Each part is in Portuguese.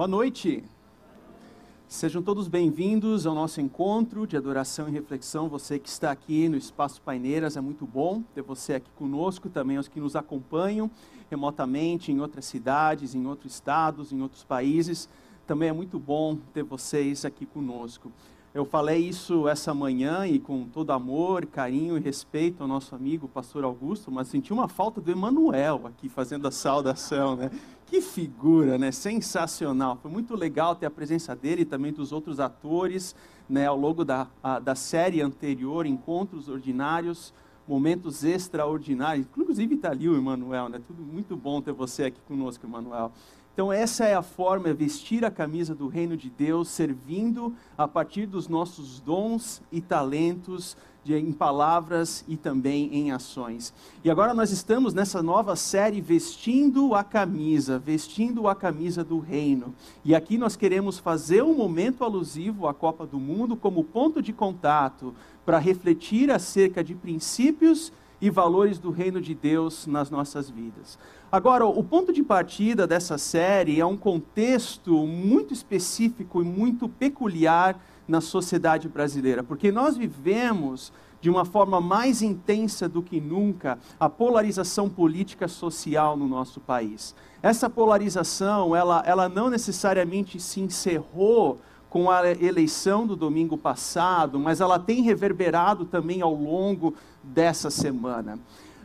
Boa noite. Sejam todos bem-vindos ao nosso encontro de adoração e reflexão. Você que está aqui no Espaço Paineiras, é muito bom ter você aqui conosco, também os que nos acompanham remotamente em outras cidades, em outros estados, em outros países. Também é muito bom ter vocês aqui conosco. Eu falei isso essa manhã e com todo amor, carinho e respeito ao nosso amigo pastor Augusto, mas senti uma falta do Emanuel aqui fazendo a saudação, né? Que figura, né? Sensacional. Foi muito legal ter a presença dele e também dos outros atores, né, ao longo da, a, da série anterior, Encontros Ordinários, Momentos Extraordinários. Inclusive está ali o Emanuel, né? Tudo muito bom ter você aqui conosco, Emanuel. Então, essa é a forma, é vestir a camisa do reino de Deus, servindo a partir dos nossos dons e talentos, de, em palavras e também em ações. E agora nós estamos nessa nova série Vestindo a Camisa, vestindo a camisa do reino. E aqui nós queremos fazer um momento alusivo à Copa do Mundo como ponto de contato para refletir acerca de princípios e valores do reino de Deus nas nossas vidas. Agora, o ponto de partida dessa série é um contexto muito específico e muito peculiar na sociedade brasileira, porque nós vivemos de uma forma mais intensa do que nunca a polarização política social no nosso país. Essa polarização, ela, ela não necessariamente se encerrou com a eleição do domingo passado, mas ela tem reverberado também ao longo dessa semana.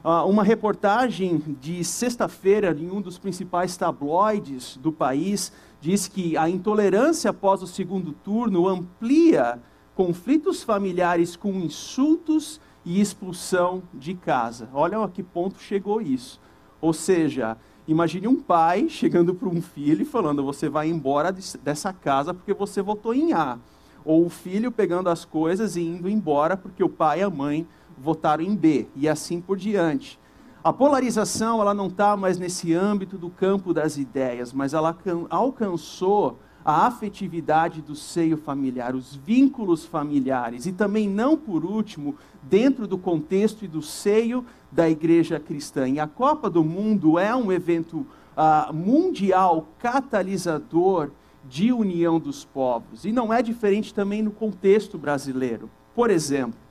Uh, uma reportagem de sexta-feira em um dos principais tabloides do país diz que a intolerância após o segundo turno amplia conflitos familiares com insultos e expulsão de casa. Olha a que ponto chegou isso. Ou seja, imagine um pai chegando para um filho e falando: você vai embora dessa casa porque você votou em A. Ou o filho pegando as coisas e indo embora porque o pai e a mãe votaram em B, e assim por diante. A polarização ela não está mais nesse âmbito do campo das ideias, mas ela alcançou a afetividade do seio familiar, os vínculos familiares, e também, não por último, dentro do contexto e do seio da igreja cristã. E a Copa do Mundo é um evento uh, mundial catalisador de união dos povos, e não é diferente também no contexto brasileiro. Por exemplo,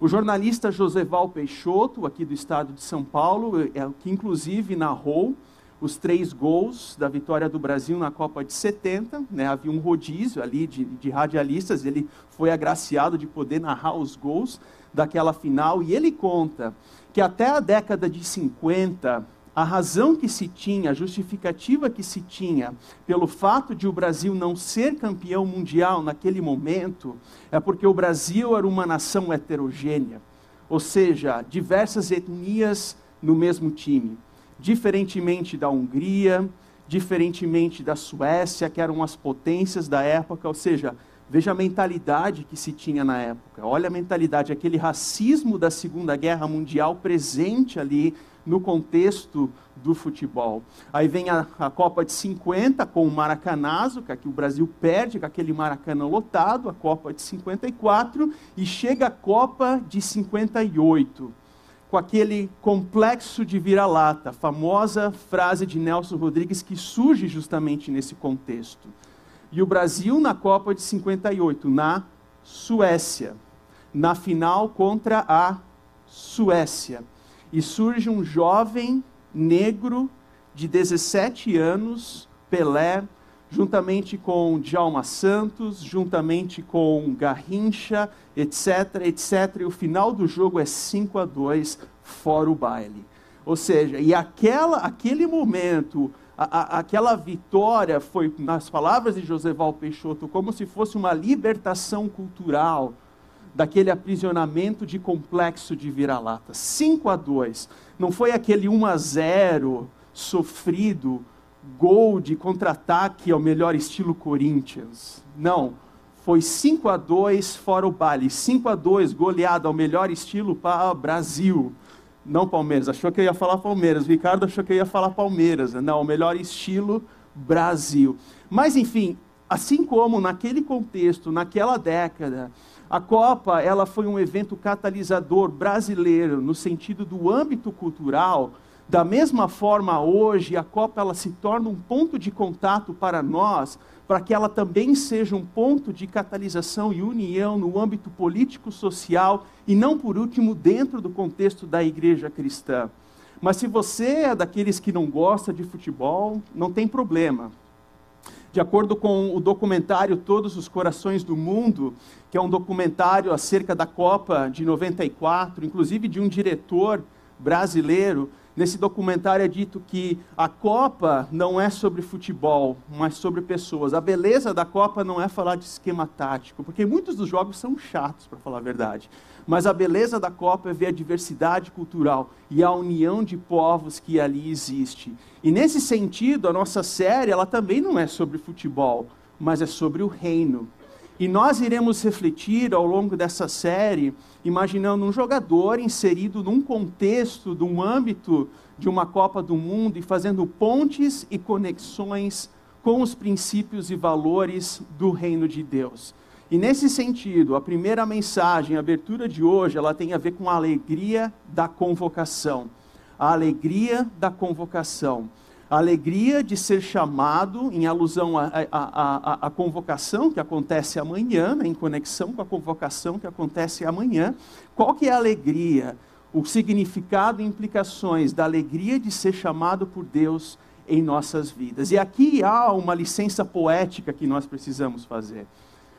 o jornalista Joseval Peixoto, aqui do estado de São Paulo, é, que inclusive narrou os três gols da vitória do Brasil na Copa de 70. Né? Havia um rodízio ali de, de radialistas, ele foi agraciado de poder narrar os gols daquela final, e ele conta que até a década de 50, a razão que se tinha, a justificativa que se tinha pelo fato de o Brasil não ser campeão mundial naquele momento, é porque o Brasil era uma nação heterogênea, ou seja, diversas etnias no mesmo time. Diferentemente da Hungria, diferentemente da Suécia, que eram as potências da época, ou seja, veja a mentalidade que se tinha na época. Olha a mentalidade, aquele racismo da Segunda Guerra Mundial presente ali no contexto do futebol. Aí vem a, a, Copa de 50 com o Maracanazo, que aqui o Brasil perde com aquele Maracanã lotado, a Copa de 54, e chega a Copa de 58, com aquele complexo de vira-lata, famosa frase de Nelson Rodrigues que surge justamente nesse contexto. E o Brasil na Copa de 58, na Suécia, na final contra a Suécia e surge um jovem negro de 17 anos, Pelé, juntamente com Djalma Santos, juntamente com Garrincha, etc, etc. E o final do jogo é 5 a 2 fora o baile. Ou seja, e aquela, aquele momento, a, a, aquela vitória foi, nas palavras de José Val Peixoto, como se fosse uma libertação cultural daquele aprisionamento de complexo de vira-lata. 5 a 2. Não foi aquele 1 a 0 sofrido, gol de contra-ataque ao melhor estilo Corinthians. Não. Foi 5 a 2 fora o baile. 5 a 2 goleada ao melhor estilo para Brasil. Não Palmeiras. Achou que eu ia falar Palmeiras. O Ricardo achou que eu ia falar Palmeiras. Não, o melhor estilo Brasil. Mas enfim, assim como naquele contexto, naquela década, a Copa, ela foi um evento catalisador brasileiro no sentido do âmbito cultural. Da mesma forma, hoje, a Copa ela se torna um ponto de contato para nós, para que ela também seja um ponto de catalisação e união no âmbito político, social e, não por último, dentro do contexto da igreja cristã. Mas se você é daqueles que não gosta de futebol, não tem problema. De acordo com o documentário Todos os Corações do Mundo, que é um documentário acerca da Copa de 94, inclusive de um diretor brasileiro, Nesse documentário é dito que a Copa não é sobre futebol, mas sobre pessoas. A beleza da Copa não é falar de esquema tático, porque muitos dos jogos são chatos, para falar a verdade. Mas a beleza da Copa é ver a diversidade cultural e a união de povos que ali existe. E nesse sentido, a nossa série, ela também não é sobre futebol, mas é sobre o reino. E nós iremos refletir ao longo dessa série, imaginando um jogador inserido num contexto, num âmbito de uma Copa do Mundo e fazendo pontes e conexões com os princípios e valores do reino de Deus. E nesse sentido, a primeira mensagem, a abertura de hoje, ela tem a ver com a alegria da convocação. A alegria da convocação a alegria de ser chamado, em alusão à convocação que acontece amanhã, né, em conexão com a convocação que acontece amanhã. Qual que é a alegria? O significado e implicações da alegria de ser chamado por Deus em nossas vidas. E aqui há uma licença poética que nós precisamos fazer.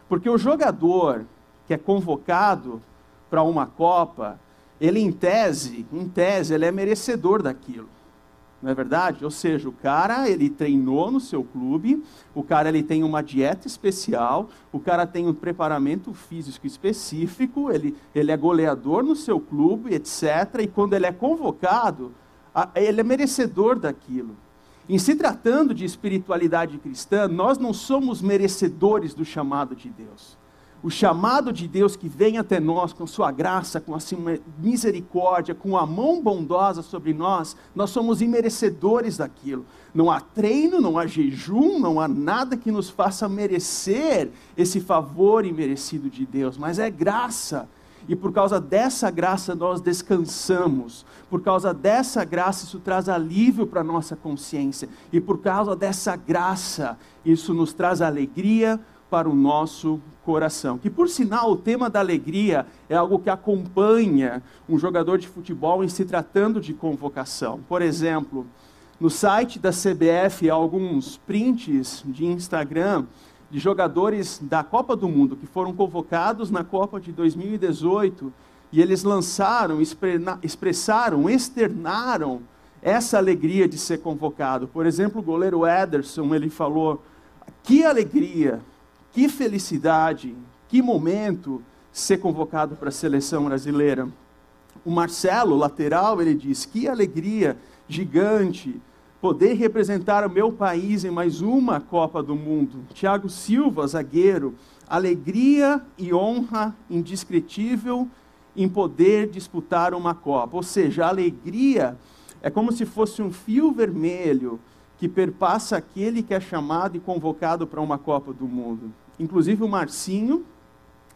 Porque o jogador que é convocado para uma Copa, ele em tese, em tese, ele é merecedor daquilo não é verdade? Ou seja, o cara ele treinou no seu clube, o cara ele tem uma dieta especial, o cara tem um preparamento físico específico, ele, ele é goleador no seu clube, etc. E quando ele é convocado, ele é merecedor daquilo. Em se tratando de espiritualidade cristã, nós não somos merecedores do chamado de Deus o chamado de Deus que vem até nós com sua graça, com a sua misericórdia, com a mão bondosa sobre nós, nós somos imerecedores daquilo. Não há treino, não há jejum, não há nada que nos faça merecer esse favor imerecido de Deus, mas é graça. E por causa dessa graça nós descansamos. Por causa dessa graça isso traz alívio para a nossa consciência. E por causa dessa graça isso nos traz alegria, para o nosso coração. Que, por sinal, o tema da alegria é algo que acompanha um jogador de futebol em se tratando de convocação. Por exemplo, no site da CBF há alguns prints de Instagram de jogadores da Copa do Mundo que foram convocados na Copa de 2018 e eles lançaram, expressaram, externaram essa alegria de ser convocado. Por exemplo, o goleiro Ederson, ele falou: "Que alegria que felicidade, que momento ser convocado para a seleção brasileira. O Marcelo, lateral, ele diz: que alegria gigante poder representar o meu país em mais uma Copa do Mundo. Tiago Silva, zagueiro, alegria e honra indescritível em poder disputar uma Copa. Ou seja, a alegria é como se fosse um fio vermelho que perpassa aquele que é chamado e convocado para uma Copa do Mundo. Inclusive o Marcinho,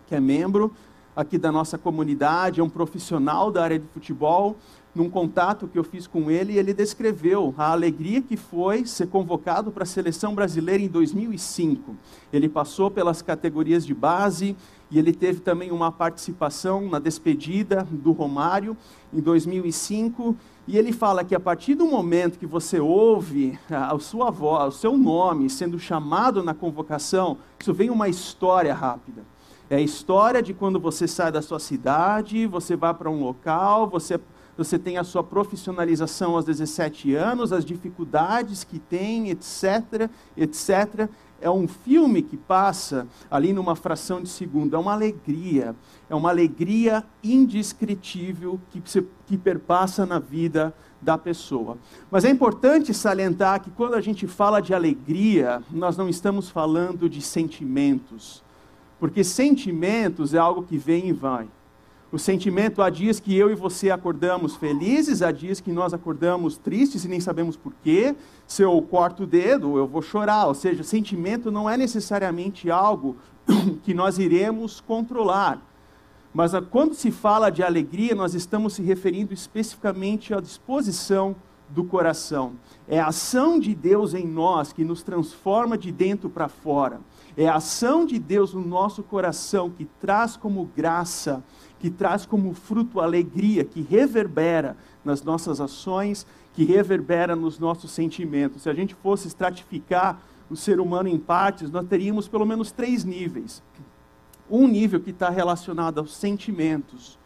que é membro aqui da nossa comunidade, é um profissional da área de futebol. Num contato que eu fiz com ele, ele descreveu a alegria que foi ser convocado para a seleção brasileira em 2005. Ele passou pelas categorias de base e ele teve também uma participação na despedida do Romário em 2005 e ele fala que a partir do momento que você ouve a sua voz, o seu nome sendo chamado na convocação, isso vem uma história rápida. É a história de quando você sai da sua cidade, você vai para um local, você, você tem a sua profissionalização aos 17 anos, as dificuldades que tem, etc, etc é um filme que passa ali numa fração de segundo, é uma alegria, é uma alegria indescritível que, se, que perpassa na vida da pessoa. Mas é importante salientar que quando a gente fala de alegria, nós não estamos falando de sentimentos, porque sentimentos é algo que vem e vai. O sentimento, há dias que eu e você acordamos felizes, há dias que nós acordamos tristes e nem sabemos porquê. Se eu corto o dedo, eu vou chorar. Ou seja, sentimento não é necessariamente algo que nós iremos controlar. Mas quando se fala de alegria, nós estamos se referindo especificamente à disposição do coração. É a ação de Deus em nós que nos transforma de dentro para fora. É a ação de Deus no nosso coração que traz como graça, que traz como fruto alegria, que reverbera nas nossas ações, que reverbera nos nossos sentimentos. Se a gente fosse estratificar o ser humano em partes, nós teríamos pelo menos três níveis. Um nível que está relacionado aos sentimentos,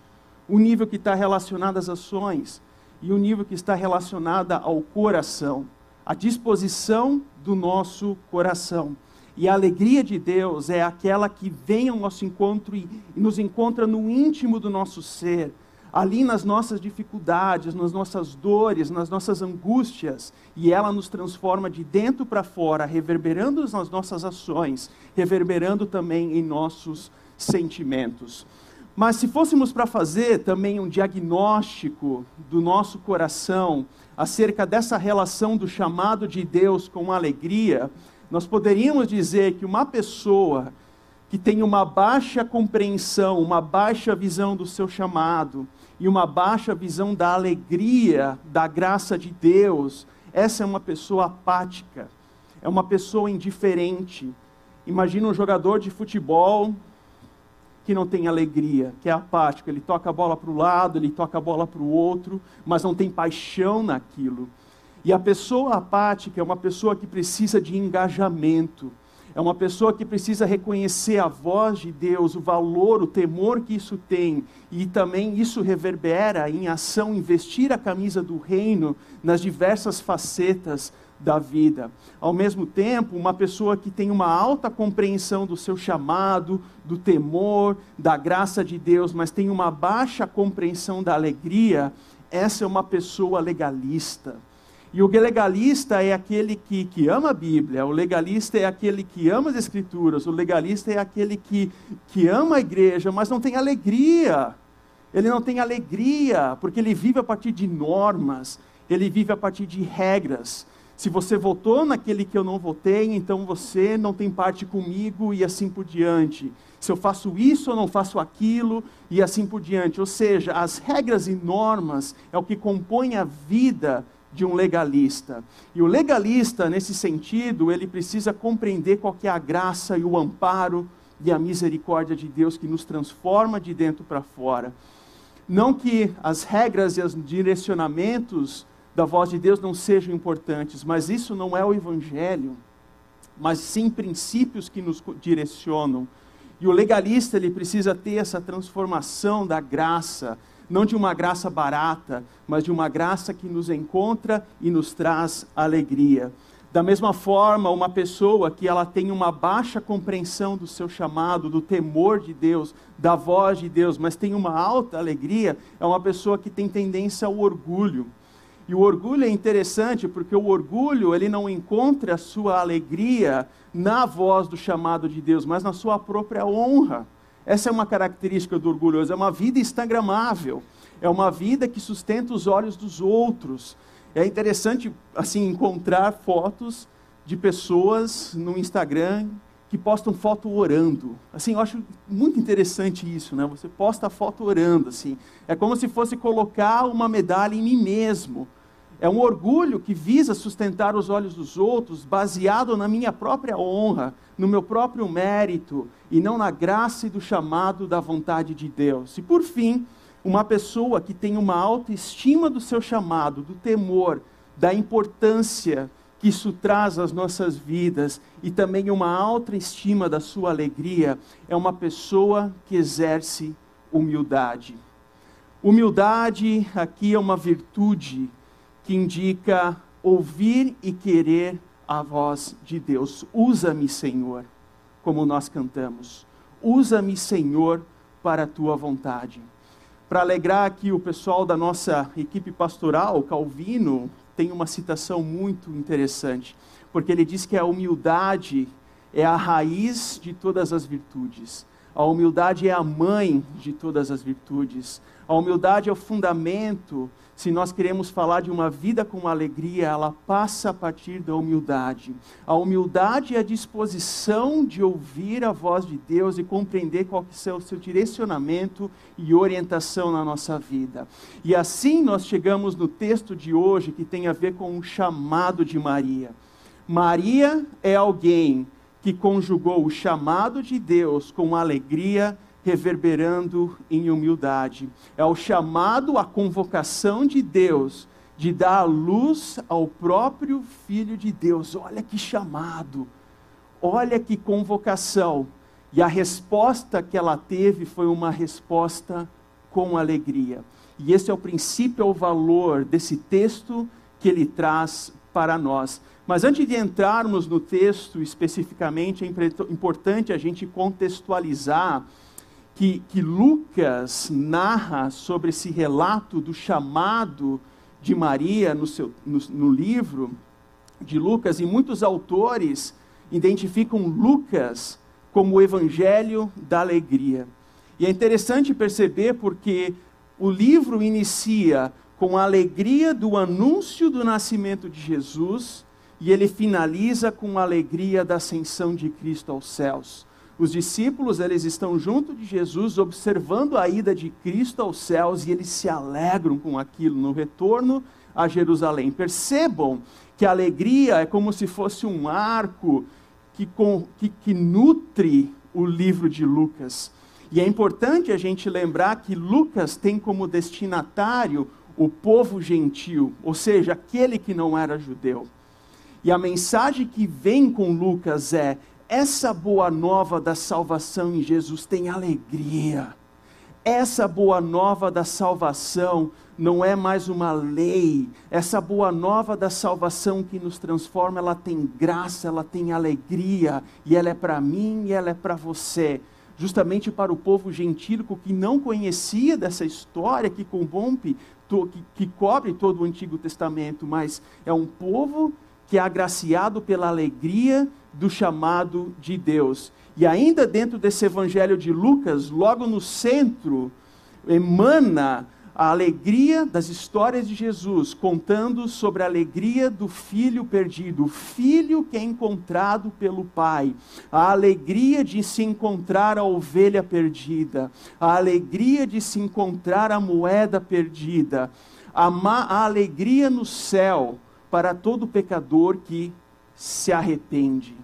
um nível que está relacionado às ações e um nível que está relacionado ao coração, a disposição do nosso coração. E a alegria de Deus é aquela que vem ao nosso encontro e, e nos encontra no íntimo do nosso ser, ali nas nossas dificuldades, nas nossas dores, nas nossas angústias, e ela nos transforma de dentro para fora, reverberando nas nossas ações, reverberando também em nossos sentimentos. Mas se fôssemos para fazer também um diagnóstico do nosso coração acerca dessa relação do chamado de Deus com alegria, nós poderíamos dizer que uma pessoa que tem uma baixa compreensão, uma baixa visão do seu chamado e uma baixa visão da alegria, da graça de Deus, essa é uma pessoa apática, é uma pessoa indiferente. Imagina um jogador de futebol que não tem alegria, que é apático. Ele toca a bola para o lado, ele toca a bola para o outro, mas não tem paixão naquilo. E a pessoa apática é uma pessoa que precisa de engajamento. É uma pessoa que precisa reconhecer a voz de Deus, o valor, o temor que isso tem, e também isso reverbera em ação, investir a camisa do reino nas diversas facetas da vida. Ao mesmo tempo, uma pessoa que tem uma alta compreensão do seu chamado, do temor, da graça de Deus, mas tem uma baixa compreensão da alegria, essa é uma pessoa legalista. E o legalista é aquele que, que ama a Bíblia, o legalista é aquele que ama as Escrituras, o legalista é aquele que, que ama a igreja, mas não tem alegria. Ele não tem alegria, porque ele vive a partir de normas, ele vive a partir de regras. Se você votou naquele que eu não votei, então você não tem parte comigo e assim por diante. Se eu faço isso ou não faço aquilo e assim por diante. Ou seja, as regras e normas é o que compõe a vida de um legalista. E o legalista, nesse sentido, ele precisa compreender qual é a graça e o amparo e a misericórdia de Deus que nos transforma de dentro para fora. Não que as regras e os direcionamentos da voz de Deus não sejam importantes, mas isso não é o Evangelho, mas sim princípios que nos direcionam. E o legalista ele precisa ter essa transformação da graça, não de uma graça barata, mas de uma graça que nos encontra e nos traz alegria. Da mesma forma, uma pessoa que ela tem uma baixa compreensão do seu chamado, do temor de Deus, da voz de Deus, mas tem uma alta alegria, é uma pessoa que tem tendência ao orgulho. E o orgulho é interessante porque o orgulho, ele não encontra a sua alegria na voz do chamado de Deus, mas na sua própria honra. Essa é uma característica do orgulhoso, é uma vida instagramável, é uma vida que sustenta os olhos dos outros. É interessante assim encontrar fotos de pessoas no Instagram que postam foto orando. Assim, eu acho muito interessante isso, né? Você posta a foto orando, assim. É como se fosse colocar uma medalha em mim mesmo. É um orgulho que visa sustentar os olhos dos outros, baseado na minha própria honra, no meu próprio mérito, e não na graça e do chamado da vontade de Deus. E por fim, uma pessoa que tem uma autoestima do seu chamado, do temor, da importância que isso traz às nossas vidas e também uma autoestima da sua alegria, é uma pessoa que exerce humildade. Humildade aqui é uma virtude que indica ouvir e querer a voz de Deus. Usa-me, Senhor, como nós cantamos. Usa-me, Senhor, para a tua vontade. Para alegrar aqui o pessoal da nossa equipe pastoral, Calvino tem uma citação muito interessante, porque ele diz que a humildade é a raiz de todas as virtudes. A humildade é a mãe de todas as virtudes. A humildade é o fundamento se nós queremos falar de uma vida com alegria, ela passa a partir da humildade. A humildade é a disposição de ouvir a voz de Deus e compreender qual que é o seu direcionamento e orientação na nossa vida. E assim nós chegamos no texto de hoje que tem a ver com o chamado de Maria. Maria é alguém que conjugou o chamado de Deus com alegria reverberando em humildade. É o chamado, a convocação de Deus de dar luz ao próprio Filho de Deus. Olha que chamado, olha que convocação. E a resposta que ela teve foi uma resposta com alegria. E esse é o princípio, é o valor desse texto que ele traz para nós. Mas antes de entrarmos no texto especificamente, é importante a gente contextualizar que, que Lucas narra sobre esse relato do chamado de Maria no, seu, no, no livro de Lucas, e muitos autores identificam Lucas como o evangelho da alegria. E é interessante perceber porque o livro inicia com a alegria do anúncio do nascimento de Jesus e ele finaliza com a alegria da ascensão de Cristo aos céus. Os discípulos, eles estão junto de Jesus, observando a ida de Cristo aos céus e eles se alegram com aquilo no retorno a Jerusalém. Percebam que a alegria é como se fosse um arco que, com, que, que nutre o livro de Lucas. E é importante a gente lembrar que Lucas tem como destinatário o povo gentil, ou seja, aquele que não era judeu. E a mensagem que vem com Lucas é: essa boa nova da salvação em Jesus tem alegria. Essa boa nova da salvação não é mais uma lei. Essa boa nova da salvação que nos transforma, ela tem graça, ela tem alegria, e ela é para mim e ela é para você. Justamente para o povo gentílico que não conhecia dessa história que corrompe, que, que cobre todo o Antigo Testamento, mas é um povo que é agraciado pela alegria do chamado de Deus. E ainda dentro desse evangelho de Lucas, logo no centro, emana a alegria das histórias de Jesus, contando sobre a alegria do filho perdido, o filho que é encontrado pelo pai, a alegria de se encontrar a ovelha perdida, a alegria de se encontrar a moeda perdida, a, a alegria no céu para todo pecador que se arrepende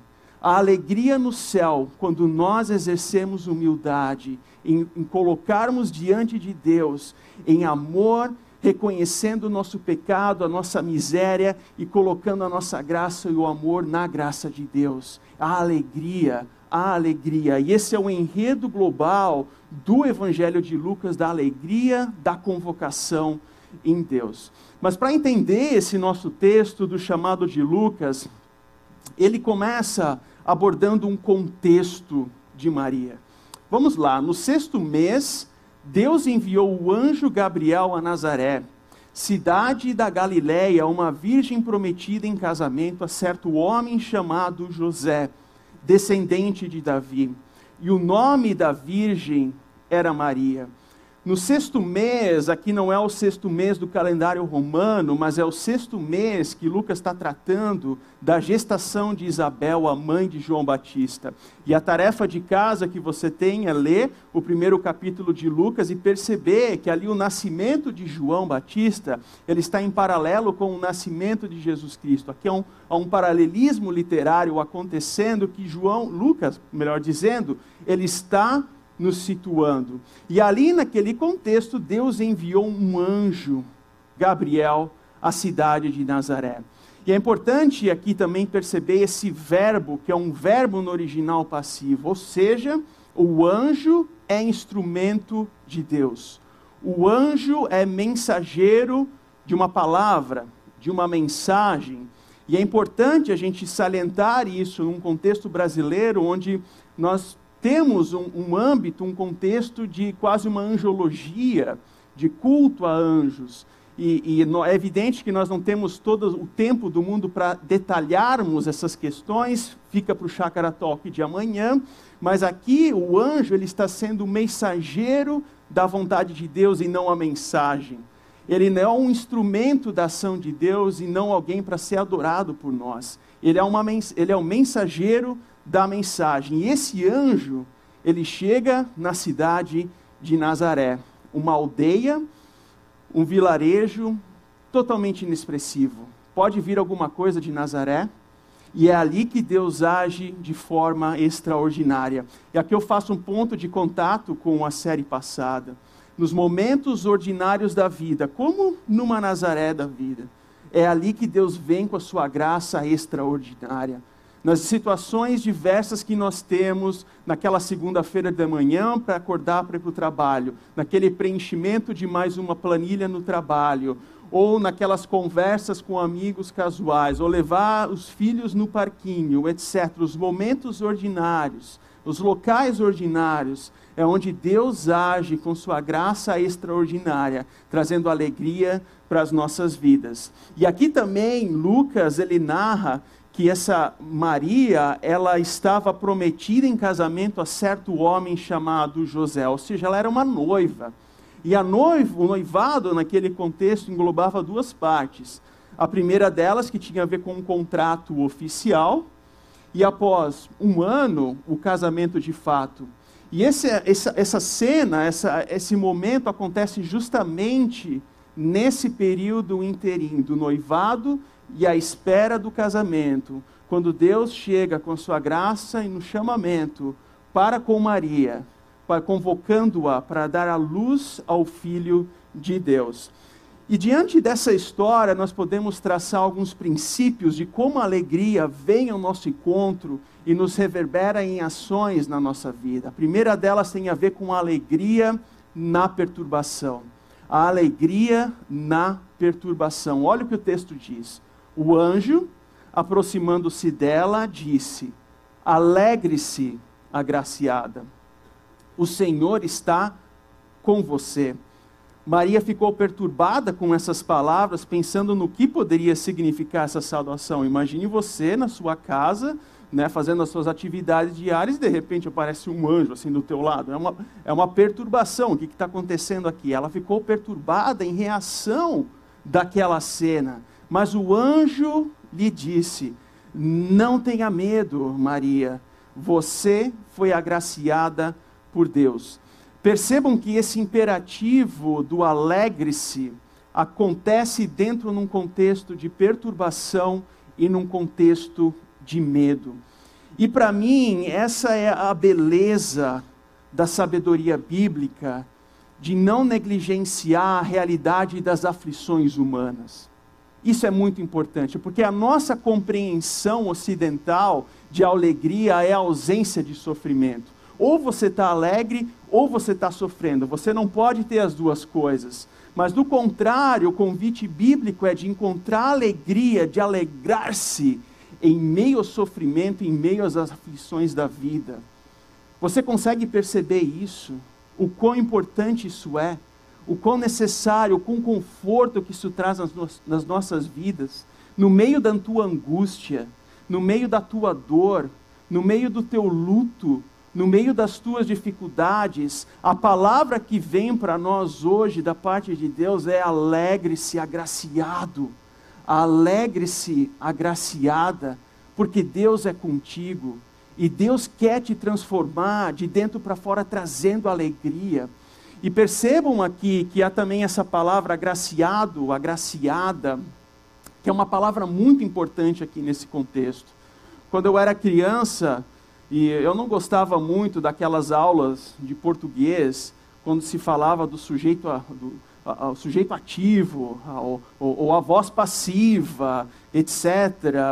a alegria no céu, quando nós exercemos humildade, em, em colocarmos diante de Deus, em amor, reconhecendo o nosso pecado, a nossa miséria e colocando a nossa graça e o amor na graça de Deus. A alegria, a alegria. E esse é o enredo global do Evangelho de Lucas, da alegria da convocação em Deus. Mas para entender esse nosso texto do chamado de Lucas, ele começa abordando um contexto de Maria. Vamos lá, no sexto mês, Deus enviou o anjo Gabriel a Nazaré, cidade da Galiléia, uma virgem prometida em casamento a certo homem chamado José, descendente de Davi. E o nome da virgem era Maria. No sexto mês, aqui não é o sexto mês do calendário romano, mas é o sexto mês que Lucas está tratando da gestação de Isabel, a mãe de João Batista. E a tarefa de casa que você tem é ler o primeiro capítulo de Lucas e perceber que ali o nascimento de João Batista, ele está em paralelo com o nascimento de Jesus Cristo. Aqui há um, um paralelismo literário acontecendo que João, Lucas, melhor dizendo, ele está nos situando. E ali naquele contexto, Deus enviou um anjo, Gabriel, à cidade de Nazaré. E é importante aqui também perceber esse verbo, que é um verbo no original passivo, ou seja, o anjo é instrumento de Deus. O anjo é mensageiro de uma palavra, de uma mensagem. E é importante a gente salientar isso num contexto brasileiro onde nós temos um, um âmbito, um contexto de quase uma angiologia, de culto a anjos. E, e, é evidente que nós não temos todo o tempo do mundo para detalharmos essas questões, fica para o Chakra Talk de amanhã, mas aqui o anjo ele está sendo mensageiro da vontade de Deus e não a mensagem. Ele não é um instrumento da ação de Deus e não alguém para ser adorado por nós. Ele é, uma, ele é o mensageiro da mensagem. E esse anjo, ele chega na cidade de Nazaré, uma aldeia, um vilarejo totalmente inexpressivo. Pode vir alguma coisa de Nazaré? E é ali que Deus age de forma extraordinária. E aqui eu faço um ponto de contato com a série passada. Nos momentos ordinários da vida, como numa Nazaré da vida, é ali que Deus vem com a sua graça extraordinária. Nas situações diversas que nós temos, naquela segunda-feira de manhã para acordar para ir para o trabalho, naquele preenchimento de mais uma planilha no trabalho, ou naquelas conversas com amigos casuais, ou levar os filhos no parquinho, etc. Os momentos ordinários, os locais ordinários, é onde Deus age com sua graça extraordinária, trazendo alegria para as nossas vidas. E aqui também Lucas ele narra que essa Maria, ela estava prometida em casamento a certo homem chamado José, ou seja, ela era uma noiva. E a noivo, o noivado, naquele contexto, englobava duas partes. A primeira delas, que tinha a ver com um contrato oficial, e após um ano, o casamento de fato. E esse, essa, essa cena, essa, esse momento acontece justamente nesse período interim do noivado e a espera do casamento, quando Deus chega com sua graça e no chamamento para com Maria convocando-a para dar a luz ao Filho de Deus. E diante dessa história, nós podemos traçar alguns princípios de como a alegria vem ao nosso encontro e nos reverbera em ações na nossa vida. A primeira delas tem a ver com a alegria na perturbação. A alegria na perturbação. Olha o que o texto diz. O anjo, aproximando-se dela, disse: Alegre-se, agraciada o Senhor está com você. Maria ficou perturbada com essas palavras, pensando no que poderia significar essa saudação. Imagine você na sua casa, né, fazendo as suas atividades diárias, e de repente aparece um anjo assim do teu lado. É uma, é uma perturbação. O que está acontecendo aqui? Ela ficou perturbada em reação daquela cena. Mas o anjo lhe disse: Não tenha medo, Maria. Você foi agraciada por Deus. Percebam que esse imperativo do alegre-se acontece dentro num contexto de perturbação e num contexto de medo. E para mim, essa é a beleza da sabedoria bíblica de não negligenciar a realidade das aflições humanas. Isso é muito importante, porque a nossa compreensão ocidental de alegria é a ausência de sofrimento. Ou você está alegre, ou você está sofrendo. Você não pode ter as duas coisas. Mas, do contrário, o convite bíblico é de encontrar alegria, de alegrar-se em meio ao sofrimento, em meio às aflições da vida. Você consegue perceber isso? O quão importante isso é? O quão necessário, o quão conforto que isso traz nas, no nas nossas vidas? No meio da tua angústia, no meio da tua dor, no meio do teu luto, no meio das tuas dificuldades, a palavra que vem para nós hoje da parte de Deus é alegre-se, agraciado. Alegre-se, agraciada, porque Deus é contigo e Deus quer te transformar de dentro para fora, trazendo alegria. E percebam aqui que há também essa palavra agraciado, agraciada, que é uma palavra muito importante aqui nesse contexto. Quando eu era criança, e eu não gostava muito daquelas aulas de português, quando se falava do sujeito, do, a, sujeito ativo, ou, ou, a voz passiva, etc.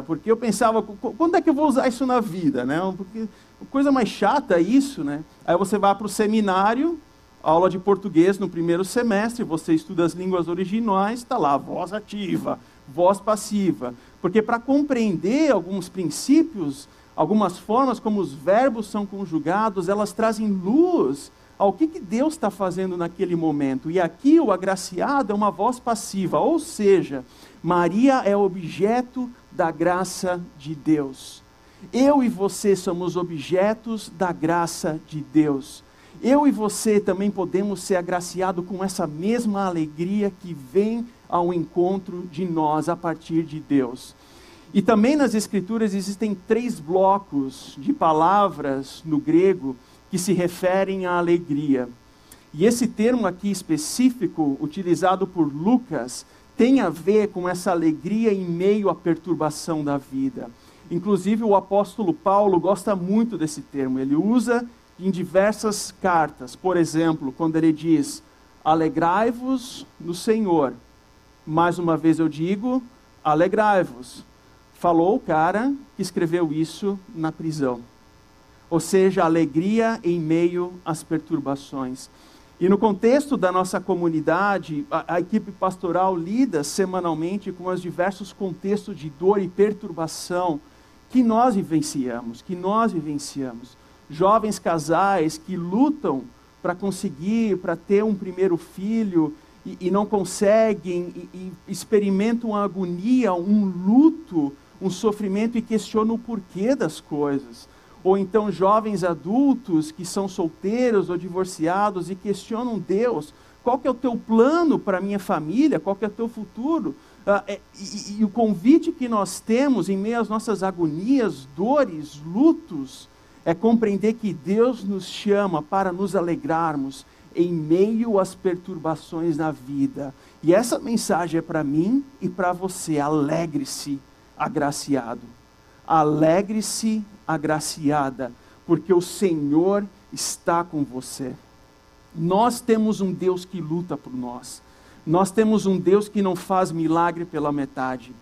Porque eu pensava, quando é que eu vou usar isso na vida? Né? Porque coisa mais chata é isso, né? Aí você vai para o seminário, aula de português no primeiro semestre, você estuda as línguas originais, está lá, voz ativa, voz passiva. Porque para compreender alguns princípios Algumas formas como os verbos são conjugados, elas trazem luz ao que, que Deus está fazendo naquele momento. E aqui o agraciado é uma voz passiva, ou seja, Maria é objeto da graça de Deus. Eu e você somos objetos da graça de Deus. Eu e você também podemos ser agraciados com essa mesma alegria que vem ao encontro de nós a partir de Deus. E também nas Escrituras existem três blocos de palavras no grego que se referem à alegria. E esse termo aqui específico, utilizado por Lucas, tem a ver com essa alegria em meio à perturbação da vida. Inclusive, o apóstolo Paulo gosta muito desse termo. Ele usa em diversas cartas. Por exemplo, quando ele diz: Alegrai-vos no Senhor. Mais uma vez eu digo: alegrai-vos. Falou o cara que escreveu isso na prisão. Ou seja, alegria em meio às perturbações. E no contexto da nossa comunidade, a, a, equipe pastoral lida semanalmente com os diversos contextos de dor e perturbação que nós vivenciamos, que nós vivenciamos. Jovens casais que lutam para conseguir, para ter um primeiro filho e, e não conseguem, e, e experimentam uma agonia, um luto, um sofrimento e questionam o porquê das coisas ou então jovens adultos que são solteiros ou divorciados e questionam Deus, qual que é o teu plano para a minha família, qual que é o teu futuro? Ah, é, e, e, o convite que nós temos em meio às nossas agonias, dores, lutos, é compreender que Deus nos chama para nos alegrarmos em meio às perturbações na vida. E essa mensagem é para mim e para você. Alegre-se, agraciado. Alegre-se, agraciada, porque o Senhor está com você. Nós temos um Deus que luta por nós. Nós temos um Deus que não faz milagre pela metade.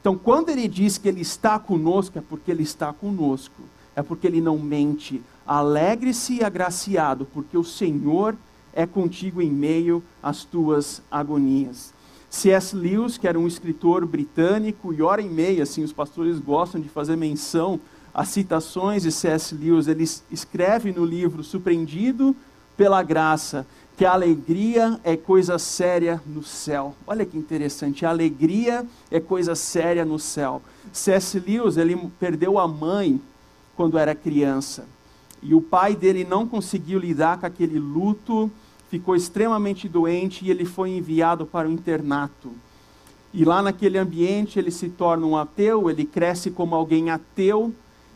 Então, quando ele diz que ele está conosco, é porque ele está conosco. É porque ele não mente. Alegre-se e agraciado, porque o Senhor é contigo em meio às tuas agonias. C.S. Lewis, que era um escritor britânico, e hora e meia, assim, os pastores gostam de fazer menção as citações de C.S. Lewis, ele escreve no livro Surpreendido pela Graça, que a alegria é coisa séria no céu. Olha que interessante, a alegria é coisa séria no céu. C.S. Lewis, ele perdeu a mãe quando era criança. E o pai dele não conseguiu lidar com aquele luto, ficou extremamente doente e ele foi enviado para o internato. E lá naquele ambiente ele se torna um ateu, ele cresce como alguém ateu,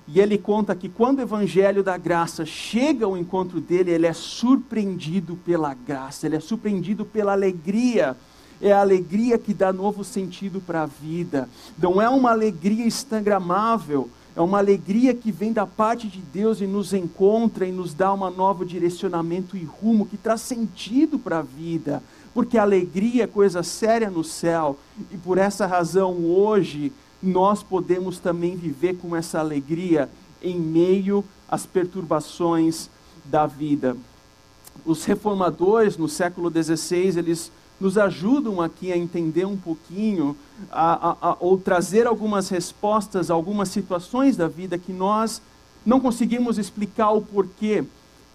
e ele conta que quando o evangelho da graça chega ao encontro dele, ele é surpreendido pela graça, ele é surpreendido pela alegria. É a alegria que dá novo sentido para a vida. Não é uma alegria instagramável, é uma alegria que vem da parte de Deus e nos encontra e nos dá um novo direcionamento e rumo que traz sentido para a vida. Porque a alegria é coisa séria no céu. E por essa razão, hoje, nós podemos também viver com essa alegria em meio às perturbações da vida. Os reformadores no século XVI, eles nos ajudam aqui a entender um pouquinho, a, a, a, ou trazer algumas respostas a algumas situações da vida que nós não conseguimos explicar o porquê.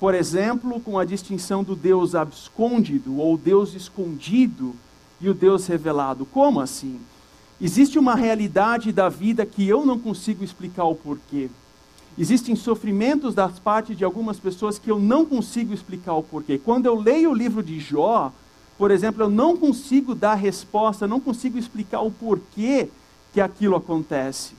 Por exemplo, com a distinção do Deus abscôndido ou Deus escondido e o Deus revelado. Como assim? Existe uma realidade da vida que eu não consigo explicar o porquê. Existem sofrimentos das partes de algumas pessoas que eu não consigo explicar o porquê. Quando eu leio o livro de Jó, por exemplo, eu não consigo dar resposta, não consigo explicar o porquê que aquilo acontece.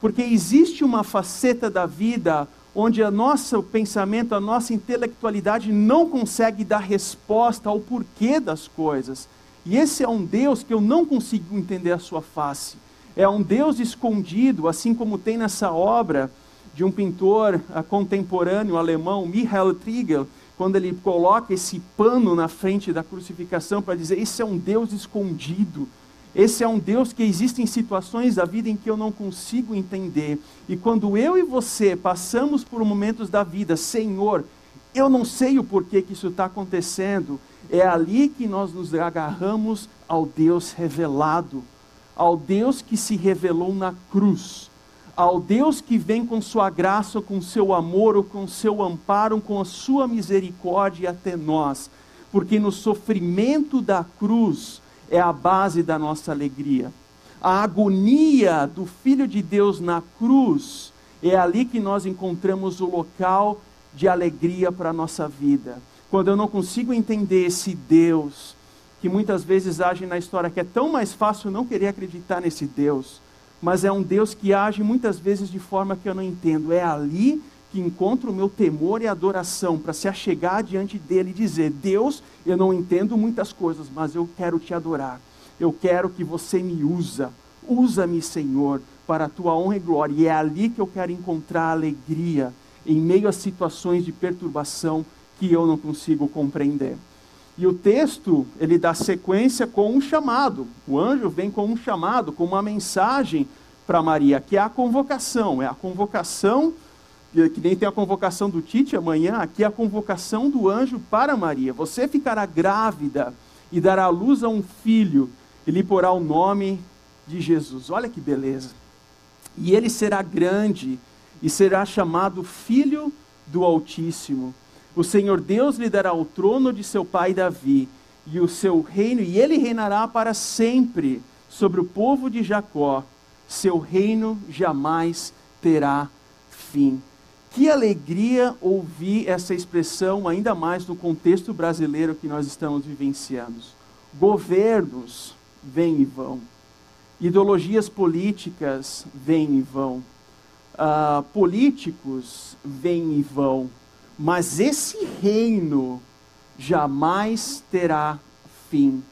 Porque existe uma faceta da vida onde o nosso pensamento, a nossa intelectualidade não consegue dar resposta ao porquê das coisas. E esse é um Deus que eu não consigo entender a sua face. É um Deus escondido, assim como tem nessa obra de um pintor uh, contemporâneo alemão, Michael Triegel, quando ele coloca esse pano na frente da crucificação para dizer: esse é um Deus escondido. Esse é um Deus que existe em situações da vida em que eu não consigo entender. E quando eu e você passamos por momentos da vida, Senhor, eu não sei o porquê que isso está acontecendo, é ali que nós nos agarramos ao Deus revelado, ao Deus que se revelou na cruz, ao Deus que vem com sua graça, com seu amor, ou com seu amparo, com a sua misericórdia até nós, porque no sofrimento da cruz é a base da nossa alegria. A agonia do Filho de Deus na cruz é ali que nós encontramos o local de alegria para a nossa vida. Quando eu não consigo entender esse Deus que muitas vezes age na história, que é tão mais fácil não querer acreditar nesse Deus, mas é um Deus que age muitas vezes de forma que eu não entendo. É ali que encontro o meu temor e adoração para se achegar diante dele e dizer: Deus, eu não entendo muitas coisas, mas eu quero te adorar. Eu quero que você me usa. Usa-me, Senhor, para a tua honra e glória. E é ali que eu quero encontrar alegria em meio a situações de perturbação que eu não consigo compreender. E o texto, ele dá sequência com um chamado. O anjo vem com um chamado, com uma mensagem para Maria, que é a convocação. É a convocação, que nem tem a convocação do Tite amanhã, aqui é a convocação do anjo para Maria. Você ficará grávida e dará luz a um filho, e lhe porá o nome de Jesus. Olha que beleza. E ele será grande e será chamado Filho do Altíssimo. O Senhor Deus lhe dará o trono de seu pai Davi e o seu reino, e ele reinará para sempre sobre o povo de Jacó. Seu reino jamais terá fim. Que alegria ouvir essa expressão, ainda mais no contexto brasileiro que nós estamos vivenciando. Governos vêm e vão, ideologias políticas vêm e vão, uh, políticos vêm e vão, mas esse reino jamais terá fim.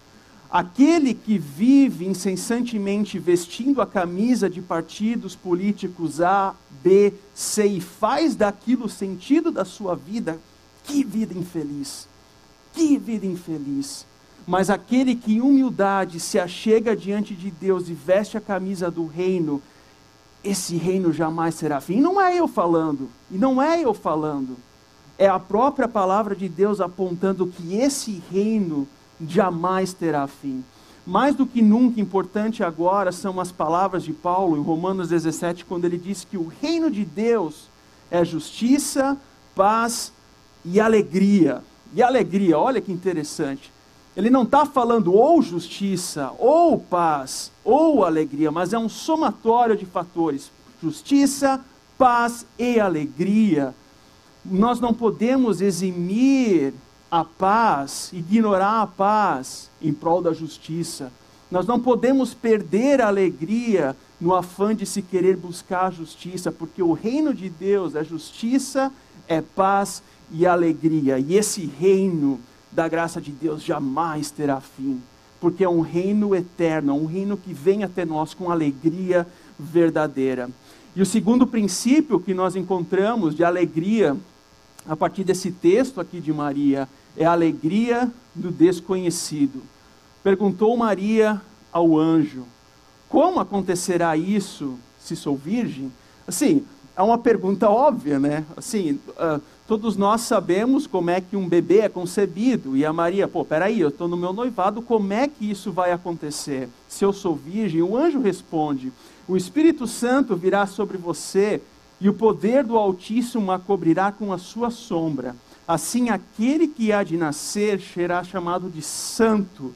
Aquele que vive incessantemente vestindo a camisa de partidos políticos A, B, C e faz daquilo o sentido da sua vida, que vida infeliz! Que vida infeliz! Mas aquele que em humildade se achega diante de Deus e veste a camisa do reino, esse reino jamais será fim. não é eu falando, e não é eu falando é a própria palavra de Deus apontando que esse reino jamais terá fim. Mais do que nunca importante agora são as palavras de Paulo em Romanos 17, quando ele diz que o reino de Deus é justiça, paz e alegria. E alegria, olha que interessante. Ele não está falando ou justiça, ou paz, ou alegria, mas é um somatório de fatores: justiça, paz e alegria nós não podemos eximir a paz, ignorar a paz em prol da justiça. Nós não podemos perder a alegria no afã de se querer buscar a justiça, porque o reino de Deus é justiça, é paz e alegria. E esse reino da graça de Deus jamais terá fim, porque é um reino eterno, um reino que vem até nós com alegria verdadeira. E o segundo princípio que nós encontramos de alegria a partir desse texto aqui de Maria é a alegria do desconhecido. Perguntou Maria ao anjo: Como acontecerá isso se sou virgem? Assim, é uma pergunta óbvia, né? Assim, uh, todos nós sabemos como é que um bebê é concebido. E a Maria, pô, peraí, eu estou no meu noivado, como é que isso vai acontecer? Se eu sou virgem? O anjo responde: O Espírito Santo virá sobre você e o poder do Altíssimo a cobrirá com a sua sombra. Assim, aquele que há de nascer será chamado de Santo,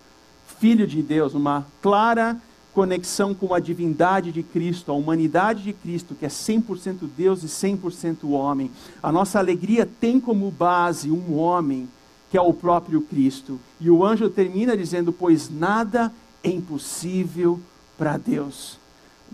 Filho de Deus, uma clara conexão com a divindade de Cristo, a humanidade de Cristo, que é 100% Deus e 100% homem. A nossa alegria tem como base um homem, que é o próprio Cristo. E o anjo termina dizendo: Pois nada é impossível para Deus.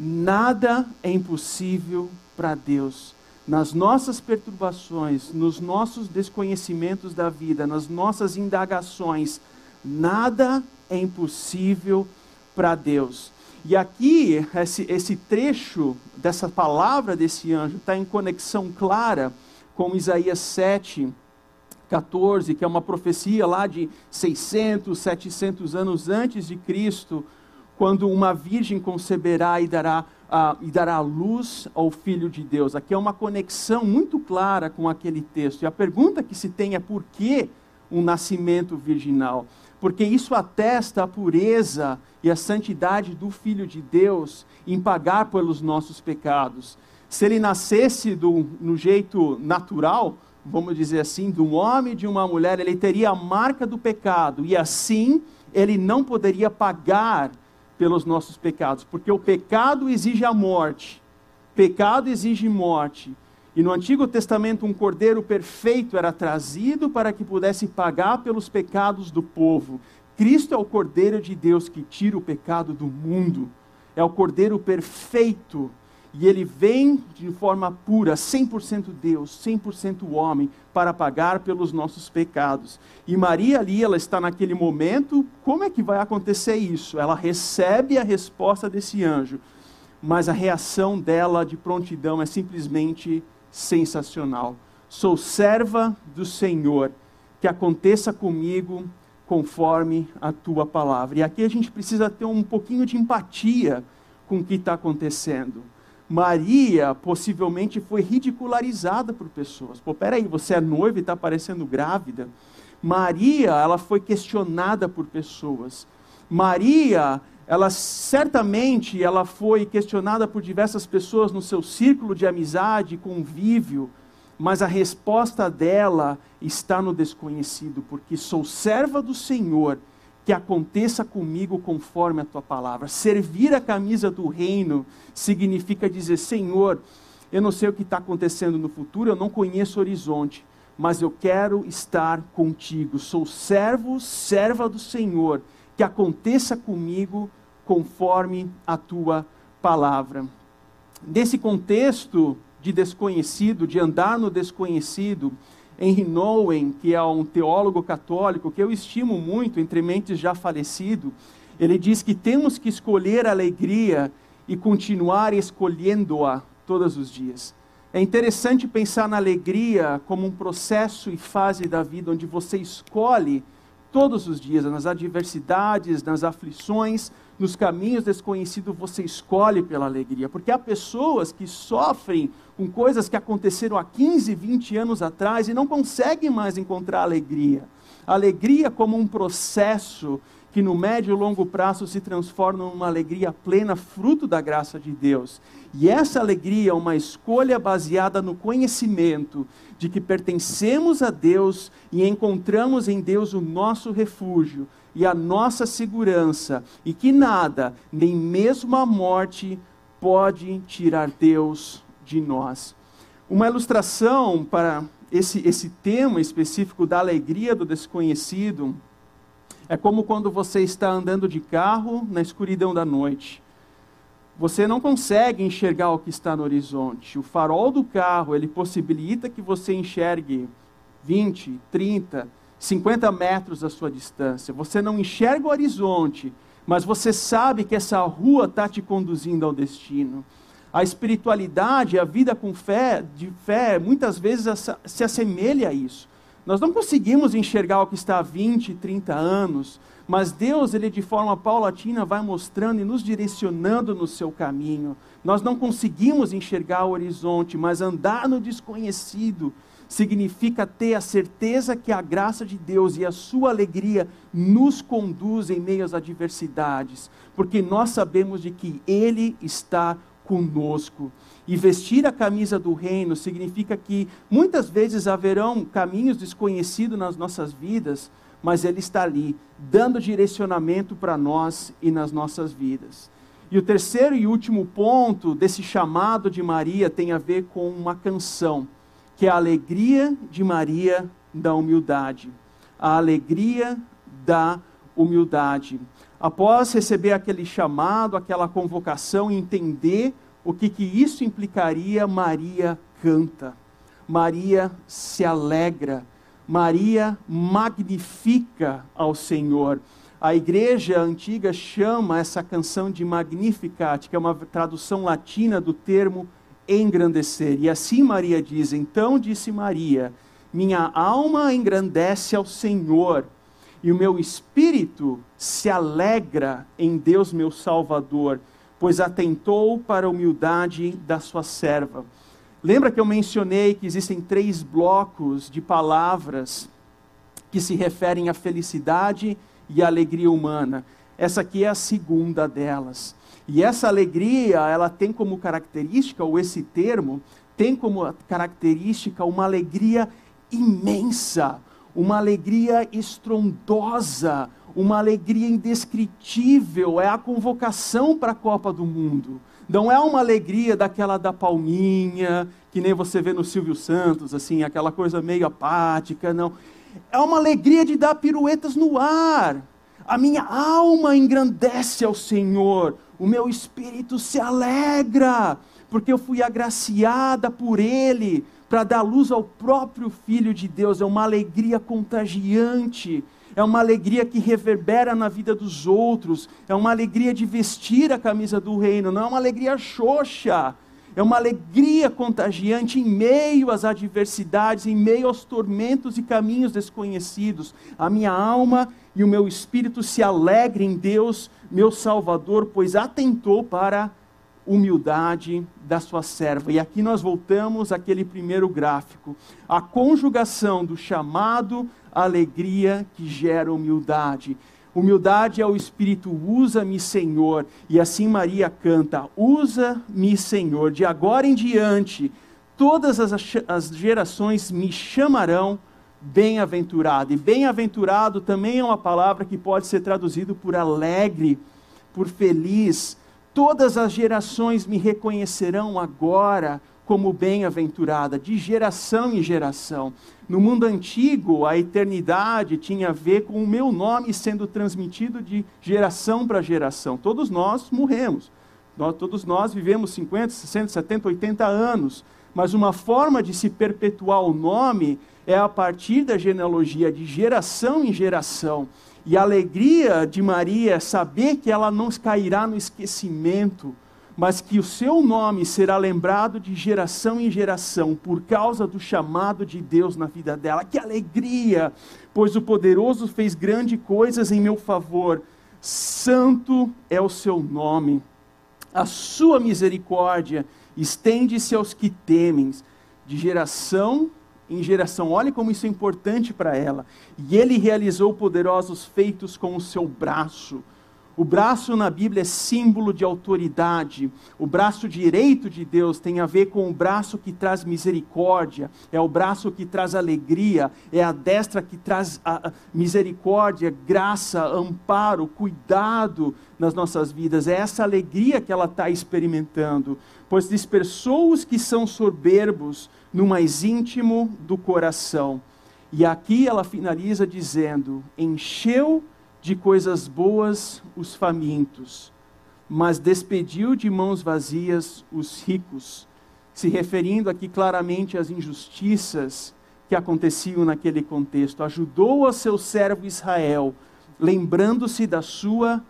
Nada é impossível para Deus. Nas nossas perturbações, nos nossos desconhecimentos da vida, nas nossas indagações, nada é impossível para Deus. E aqui, esse, esse trecho dessa palavra desse anjo está em conexão clara com Isaías 7, 14, que é uma profecia lá de 600, 700 anos antes de Cristo, quando uma virgem conceberá e dará ah, e dará luz ao Filho de Deus. Aqui é uma conexão muito clara com aquele texto. E a pergunta que se tem é por que um nascimento virginal? Porque isso atesta a pureza e a santidade do Filho de Deus em pagar pelos nossos pecados. Se ele nascesse do, no jeito natural, vamos dizer assim, de um homem e de uma mulher, ele teria a marca do pecado e assim ele não poderia pagar pelos nossos pecados, porque o pecado exige a morte. Pecado exige morte. E no Antigo Testamento, um cordeiro perfeito era trazido para que pudesse pagar pelos pecados do povo. Cristo é o cordeiro de Deus que tira o pecado do mundo. É o cordeiro perfeito. E ele vem de forma pura, 100% Deus, 100% homem, para pagar pelos nossos pecados. E Maria ali, ela está naquele momento, como é que vai acontecer isso? Ela recebe a resposta desse anjo, mas a reação dela de prontidão é simplesmente sensacional. Sou serva do Senhor, que aconteça comigo conforme a tua palavra. E aqui a gente precisa ter um pouquinho de empatia com o que está acontecendo. Maria possivelmente foi ridicularizada por pessoas. Pô, peraí, você é noiva e está parecendo grávida. Maria, ela foi questionada por pessoas. Maria, ela certamente ela foi questionada por diversas pessoas no seu círculo de amizade, convívio, mas a resposta dela está no desconhecido, porque sou serva do Senhor que aconteça comigo conforme a tua palavra. Servir a camisa do reino significa dizer: Senhor, eu não sei o que está acontecendo no futuro, eu não conheço o horizonte, mas eu quero estar contigo. Sou servo, serva do Senhor, que aconteça comigo conforme a tua palavra. Nesse contexto de desconhecido, de andar no desconhecido, Henry Nouwen, que é um teólogo católico que eu estimo muito, entre mentes já falecido, ele diz que temos que escolher a alegria e continuar escolhendo-a todos os dias. É interessante pensar na alegria como um processo e fase da vida onde você escolhe todos os dias, nas adversidades, nas aflições, nos caminhos desconhecidos, você escolhe pela alegria. Porque há pessoas que sofrem com coisas que aconteceram há 15, 20 anos atrás e não conseguem mais encontrar alegria. Alegria como um processo que no médio e longo prazo se transforma numa alegria plena, fruto da graça de Deus. E essa alegria é uma escolha baseada no conhecimento de que pertencemos a Deus e encontramos em Deus o nosso refúgio e a nossa segurança, e que nada, nem mesmo a morte, pode tirar Deus de nós. Uma ilustração para esse, esse tema específico da alegria do desconhecido é como quando você está andando de carro na escuridão da noite. Você não consegue enxergar o que está no horizonte. O farol do carro, ele possibilita que você enxergue 20, 30, 50 metros da sua distância. Você não enxerga o horizonte, mas você sabe que essa rua está te conduzindo ao destino. A espiritualidade, a vida com fé, de fé, muitas vezes se assemelha a isso. Nós não conseguimos enxergar o que está há 20, 30 anos, mas Deus, ele de forma paulatina vai mostrando e nos direcionando no seu caminho. Nós não conseguimos enxergar o horizonte, mas andar no desconhecido significa ter a certeza que a graça de Deus e a sua alegria nos conduzem em meio às adversidades, porque nós sabemos de que Ele está conosco. E vestir a camisa do reino significa que muitas vezes haverão caminhos desconhecidos nas nossas vidas, mas Ele está ali, dando direcionamento para nós e nas nossas vidas. E o terceiro e último ponto desse chamado de Maria tem a ver com uma canção, que é a alegria de Maria da humildade. A alegria da humildade. Após receber aquele chamado, aquela convocação, entender o que, que isso implicaria, Maria canta, Maria se alegra, Maria magnifica ao Senhor. A igreja antiga chama essa canção de Magnificat, que é uma tradução latina do termo engrandecer. E assim Maria diz: Então disse Maria: Minha alma engrandece ao Senhor, e o meu espírito se alegra em Deus, meu Salvador pois atentou para a humildade da sua serva. Lembra que eu mencionei que existem três blocos de palavras que se referem à felicidade e à alegria humana. Essa aqui é a segunda delas. E essa alegria, ela tem como característica, ou esse termo, tem como característica uma alegria imensa, uma alegria estrondosa, uma alegria indescritível, é a convocação para a Copa do Mundo. Não é uma alegria daquela da palminha, que nem você vê no Silvio Santos, assim, aquela coisa meio apática, não. É uma alegria de dar piruetas no ar. A minha alma engrandece ao Senhor, o meu espírito se alegra, porque eu fui agraciada por Ele para dar luz ao próprio Filho de Deus. É uma alegria contagiante é uma alegria que reverbera na vida dos outros, é uma alegria de vestir a camisa do reino, não é uma alegria xoxa, é uma alegria contagiante em meio às adversidades, em meio aos tormentos e caminhos desconhecidos. A minha alma e o meu espírito se alegrem em Deus, meu Salvador, pois atentou para a humildade da sua serva. E aqui nós voltamos àquele primeiro gráfico. A conjugação do chamado alegria que gera humildade. Humildade é o Espírito, usa-me, Senhor. E assim Maria canta: Usa-me, Senhor. De agora em diante, todas as, as gerações me chamarão bem-aventurado. E bem-aventurado também é uma palavra que pode ser traduzido por alegre, por feliz. Todas as gerações me reconhecerão agora como bem-aventurada, de geração em geração. No mundo antigo, a eternidade tinha a ver com o meu nome sendo transmitido de geração para geração. Todos nós morremos. Nós, todos nós vivemos 50, 60, 70, 80 anos. Mas uma forma de se perpetuar o nome é a partir da genealogia, de geração em geração. E a alegria de Maria é saber que ela não cairá no esquecimento mas que o seu nome será lembrado de geração em geração por causa do chamado de Deus na vida dela. Que alegria! Pois o poderoso fez grandes coisas em meu favor. Santo é o seu nome. A sua misericórdia estende-se aos que temem, de geração em geração. Olha como isso é importante para ela. E ele realizou poderosos feitos com o seu braço o braço na Bíblia é símbolo de autoridade. O braço direito de Deus tem a ver com o braço que traz misericórdia, é o braço que traz alegria, é a destra que traz misericórdia, graça, amparo, cuidado nas nossas vidas. É essa alegria que ela está experimentando, pois dispersou os que são soberbos no mais íntimo do coração. E aqui ela finaliza dizendo: encheu de coisas boas os famintos, mas despediu de mãos vazias os ricos, se referindo aqui claramente às injustiças que aconteciam naquele contexto. Ajudou a seu servo Israel, lembrando-se da sua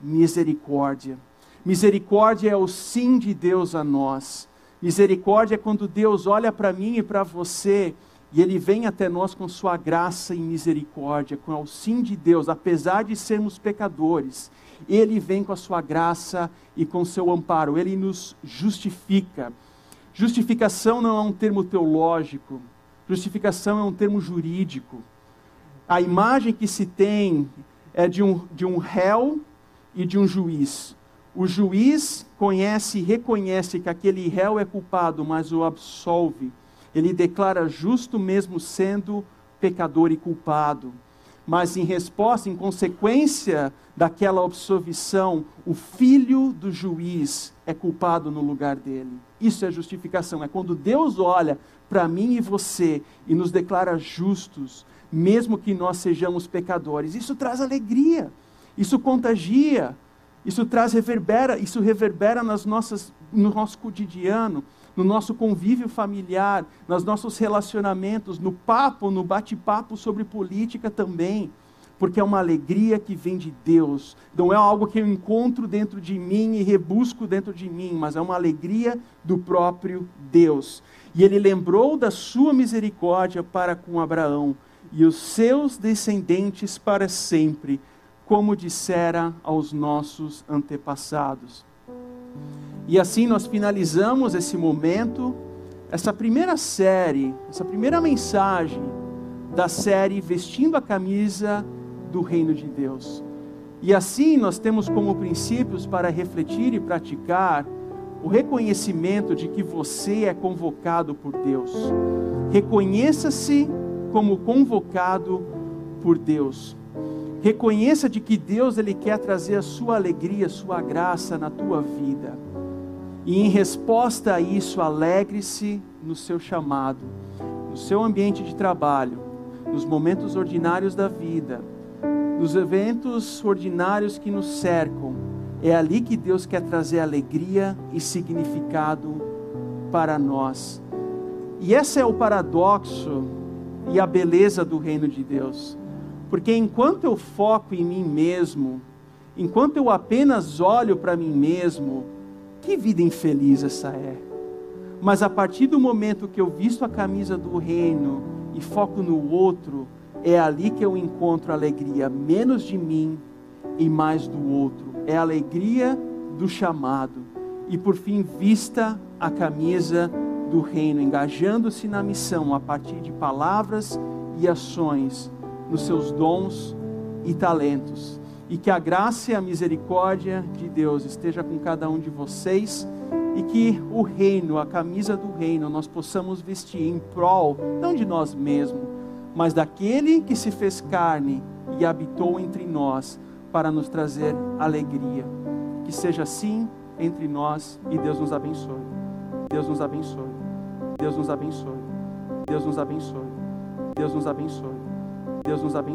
misericórdia. Misericórdia é o sim de Deus a nós. Misericórdia é quando Deus olha para mim e para você e Ele vem até nós com Sua graça e misericórdia, com o auxílio de Deus, apesar de sermos pecadores. Ele vem com a Sua graça e com seu amparo, Ele nos justifica. Justificação não é um termo teológico, justificação é um termo jurídico. A imagem que se tem é de um, de um réu e de um juiz. O juiz conhece e reconhece que aquele réu é culpado, mas o absolve ele declara justo mesmo sendo pecador e culpado. Mas em resposta, em consequência daquela absolvição, o filho do juiz é culpado no lugar dele. Isso é justificação. É quando Deus olha para mim e você e nos declara justos, mesmo que nós sejamos pecadores. Isso traz alegria, isso contagia, isso traz reverbera, isso reverbera nas nossas, no nosso cotidiano no nosso convívio familiar, nos nossos relacionamentos, no papo, no bate-papo sobre política também. Porque é uma alegria que vem de Deus, não é algo que eu encontro dentro de mim e rebusco dentro de mim, mas é uma alegria do próprio Deus. E ele lembrou da sua misericórdia para com Abraão e os seus descendentes para sempre, como dissera aos nossos antepassados. E assim nós finalizamos esse momento, essa primeira série, essa primeira mensagem da série Vestindo a Camisa do Reino de Deus. E assim nós temos como princípios para refletir e praticar o reconhecimento de que você é convocado por Deus. Reconheça-se como convocado por Deus. Reconheça de que Deus ele quer trazer a sua alegria, a sua graça na tua vida. E em resposta a isso, alegre-se no seu chamado, no seu ambiente de trabalho, nos momentos ordinários da vida, nos eventos ordinários que nos cercam. É ali que Deus quer trazer alegria e significado para nós. E esse é o paradoxo e a beleza do reino de Deus. Porque enquanto eu foco em mim mesmo, enquanto eu apenas olho para mim mesmo, que vida infeliz essa é. Mas a partir do momento que eu visto a camisa do reino e foco no outro, é ali que eu encontro alegria, menos de mim e mais do outro. É a alegria do chamado. E por fim, vista a camisa do reino, engajando-se na missão a partir de palavras e ações, nos seus dons e talentos. E que a graça e a misericórdia de Deus esteja com cada um de vocês e que o reino, a camisa do reino, nós possamos vestir em prol, não de nós mesmos, mas daquele que se fez carne e habitou entre nós para nos trazer alegria. Que seja assim entre nós e Deus nos abençoe. Deus nos abençoe. Deus nos abençoe. Deus nos abençoe. Deus nos abençoe. Deus nos abençoe.